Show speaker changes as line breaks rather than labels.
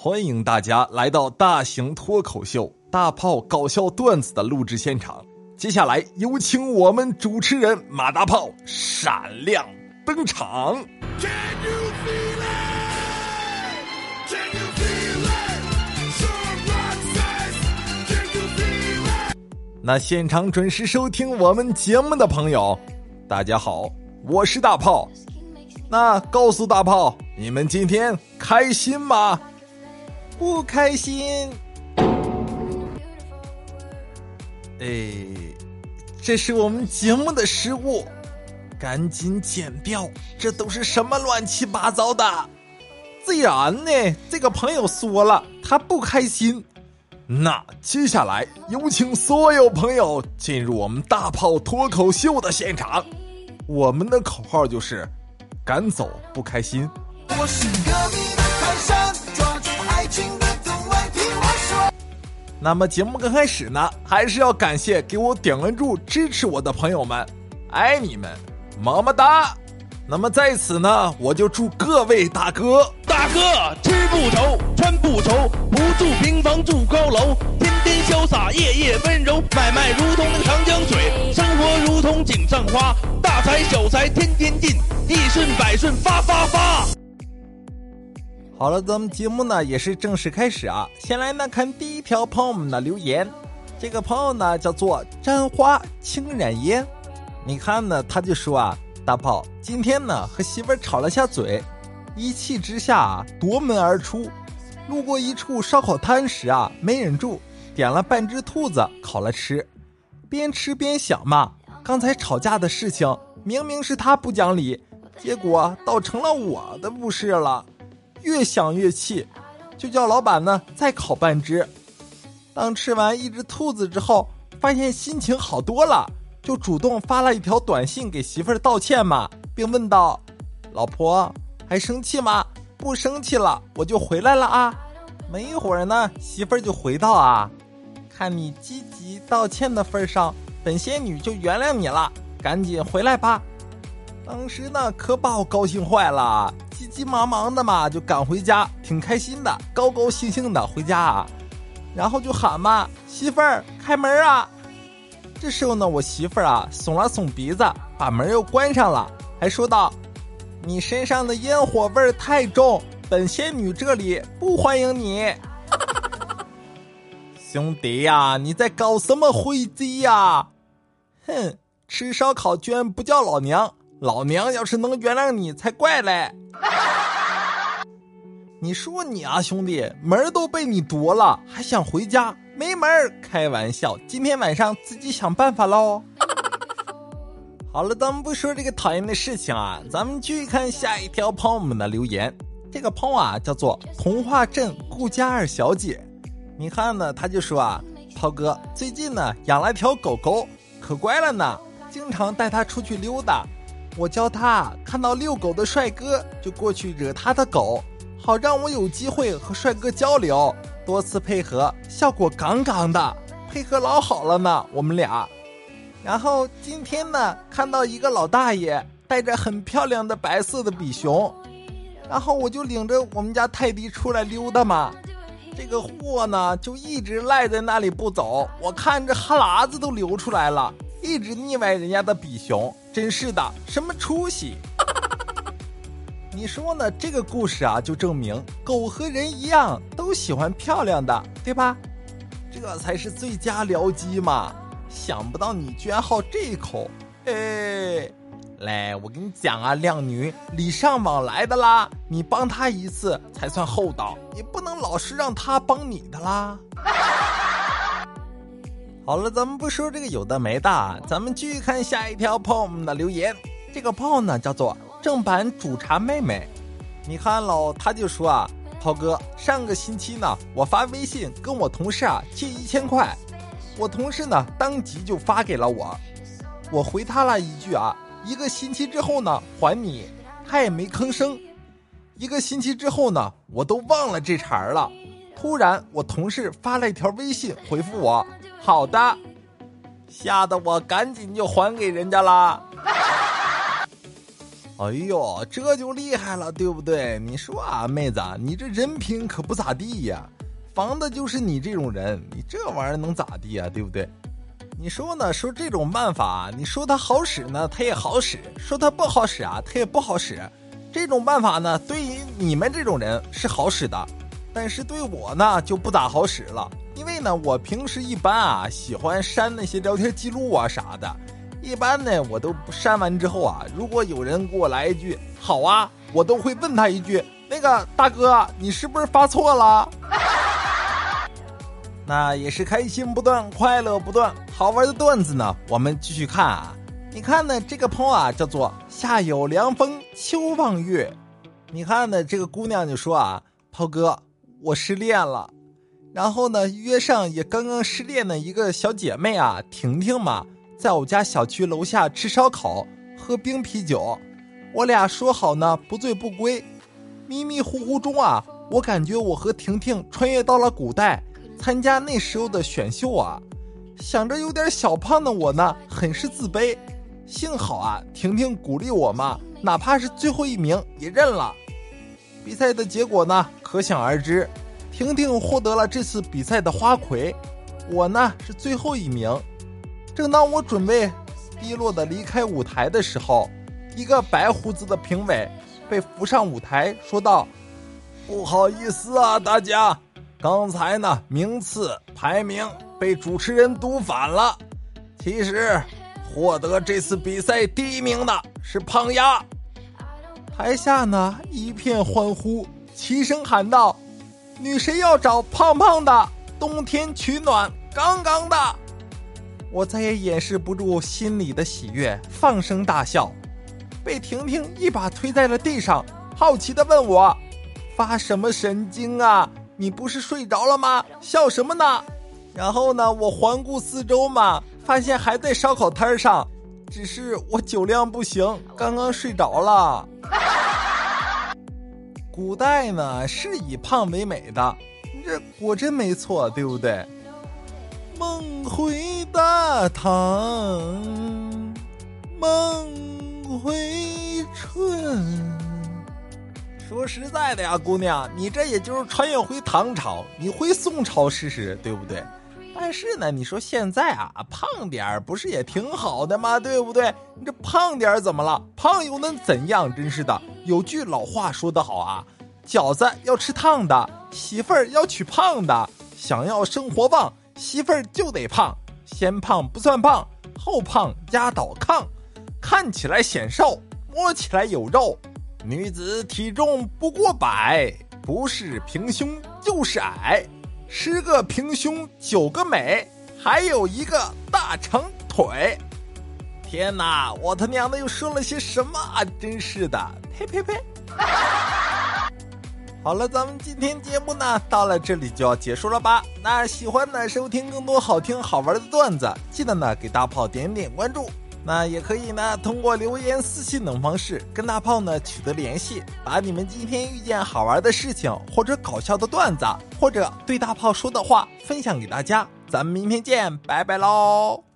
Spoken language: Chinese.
欢迎大家来到大型脱口秀大炮搞笑段子的录制现场。接下来有请我们主持人马大炮闪亮登场。那现场准时收听我们节目的朋友，大家好，我是大炮。那告诉大炮，你们今天开心吗？
不开心。
哎，这是我们节目的失误，赶紧剪掉！这都是什么乱七八糟的？
自然呢，这个朋友说了，他不开心。
那接下来有请所有朋友进入我们大炮脱口秀的现场。我们的口号就是：赶走不开心。我是隔那么节目刚开始呢，还是要感谢给我点关注、支持我的朋友们，爱你们，么么哒！那么在此呢，我就祝各位大哥，
大哥吃不愁，穿不愁，不住平房住高楼，天天潇洒，夜夜温柔，买卖如同那个长江水，生活如同井上花，大财小财天天进，一顺百顺发发发。
好了，咱们节目呢也是正式开始啊。先来呢看第一条朋友们的留言，这个朋友呢叫做沾花轻染烟。你看呢，他就说啊，大炮今天呢和媳妇吵了下嘴，一气之下啊夺门而出，路过一处烧烤摊时啊没忍住，点了半只兔子烤了吃，边吃边想嘛，刚才吵架的事情明明是他不讲理，结果倒成了我的不是了。越想越气，就叫老板呢再烤半只。当吃完一只兔子之后，发现心情好多了，就主动发了一条短信给媳妇儿道歉嘛，并问道：“老婆还生气吗？不生气了，我就回来了啊。”没一会儿呢，媳妇儿就回道：“啊，看你积极道歉的份上，本仙女就原谅你了，赶紧回来吧。”当时呢，可把我高兴坏了。急急忙忙的嘛，就赶回家，挺开心的，高高兴兴的回家啊，然后就喊嘛：“媳妇儿，开门啊！”这时候呢，我媳妇儿啊，耸了耸鼻子，把门又关上了，还说道：“你身上的烟火味儿太重，本仙女这里不欢迎你。” 兄弟呀，你在搞什么灰机呀？哼，吃烧烤居然不叫老娘，老娘要是能原谅你才怪嘞！你说你啊，兄弟，门都被你夺了，还想回家？没门！开玩笑，今天晚上自己想办法喽。好了，咱们不说这个讨厌的事情啊，咱们继续看下一条朋友们的留言。这个朋友啊，叫做童话镇顾家二小姐。你看呢，他就说啊，涛哥最近呢养了条狗狗，可乖了呢，经常带它出去溜达。我教他看到遛狗的帅哥，就过去惹他的狗，好让我有机会和帅哥交流。多次配合，效果杠杠的，配合老好了呢，我们俩。然后今天呢，看到一个老大爷带着很漂亮的白色的比熊，然后我就领着我们家泰迪出来溜达嘛。这个货呢，就一直赖在那里不走，我看着哈喇子都流出来了。一直腻歪人家的比熊，真是的，什么出息？你说呢？这个故事啊，就证明狗和人一样，都喜欢漂亮的，对吧？这才是最佳僚机嘛！想不到你居然好这一口，哎，来，我跟你讲啊，靓女，礼尚往来的啦，你帮他一次才算厚道，你不能老是让他帮你的啦。好了，咱们不说这个有的没的，咱们继续看下一条朋友们的留言。这个泡呢叫做正版煮茶妹妹，你看喽，他就说啊，涛哥，上个星期呢，我发微信跟我同事啊借一千块，我同事呢当即就发给了我，我回他了一句啊，一个星期之后呢还你，他也没吭声。一个星期之后呢，我都忘了这茬了。突然，我同事发了一条微信回复我。好的，吓得我赶紧就还给人家啦。哎呦，这就厉害了，对不对？你说啊，妹子，你这人品可不咋地呀，防的就是你这种人，你这玩意儿能咋地呀，对不对？你说呢？说这种办法，你说它好使呢，它也好使；说它不好使啊，它也不好使。这种办法呢，对于你们这种人是好使的，但是对我呢就不咋好使了，因为呢，我平时一般啊喜欢删那些聊天记录啊啥的。一般呢，我都删完之后啊，如果有人给我来一句“好啊”，我都会问他一句：“那个大哥，你是不是发错了？”那也是开心不断，快乐不断，好玩的段子呢。我们继续看啊，你看呢，这个朋友啊，叫做夏有凉风，秋望月。你看呢，这个姑娘就说啊：“涛哥，我失恋了。”然后呢，约上也刚刚失恋的一个小姐妹啊，婷婷嘛。在我家小区楼下吃烧烤，喝冰啤酒，我俩说好呢，不醉不归。迷迷糊糊中啊，我感觉我和婷婷穿越到了古代，参加那时候的选秀啊。想着有点小胖的我呢，很是自卑。幸好啊，婷婷鼓励我嘛，哪怕是最后一名也认了。比赛的结果呢，可想而知，婷婷获得了这次比赛的花魁，我呢是最后一名。正当我准备低落的离开舞台的时候，一个白胡子的评委被扶上舞台，说道：“不好意思啊，大家，刚才呢名次排名被主持人读反了。其实，获得这次比赛第一名的是胖丫。”台下呢一片欢呼，齐声喊道：“女神要找胖胖的，冬天取暖杠杠的。”我再也掩饰不住心里的喜悦，放声大笑，被婷婷一把推在了地上，好奇的问我：“发什么神经啊？你不是睡着了吗？笑什么呢？”然后呢，我环顾四周嘛，发现还在烧烤摊上，只是我酒量不行，刚刚睡着了。古代呢是以胖为美的，这果真没错，对不对？梦回大唐，梦回春。说实在的呀，姑娘，你这也就是穿越回唐朝，你回宋朝试试，对不对？但是呢，你说现在啊，胖点儿不是也挺好的吗？对不对？你这胖点儿怎么了？胖又能怎样？真是的，有句老话说得好啊，饺子要吃烫的，媳妇儿要娶胖的，想要生活旺。媳妇儿就得胖，先胖不算胖，后胖压倒炕，看起来显瘦，摸起来有肉。女子体重不过百，不是平胸就是矮，十个平胸九个美，还有一个大长腿。天哪，我他娘的又说了些什么啊？真是的，呸呸呸！好了，咱们今天节目呢到了这里就要结束了吧？那喜欢呢收听更多好听好玩的段子，记得呢给大炮点点关注。那也可以呢通过留言、私信等方式跟大炮呢取得联系，把你们今天遇见好玩的事情或者搞笑的段子，或者对大炮说的话分享给大家。咱们明天见，拜拜喽！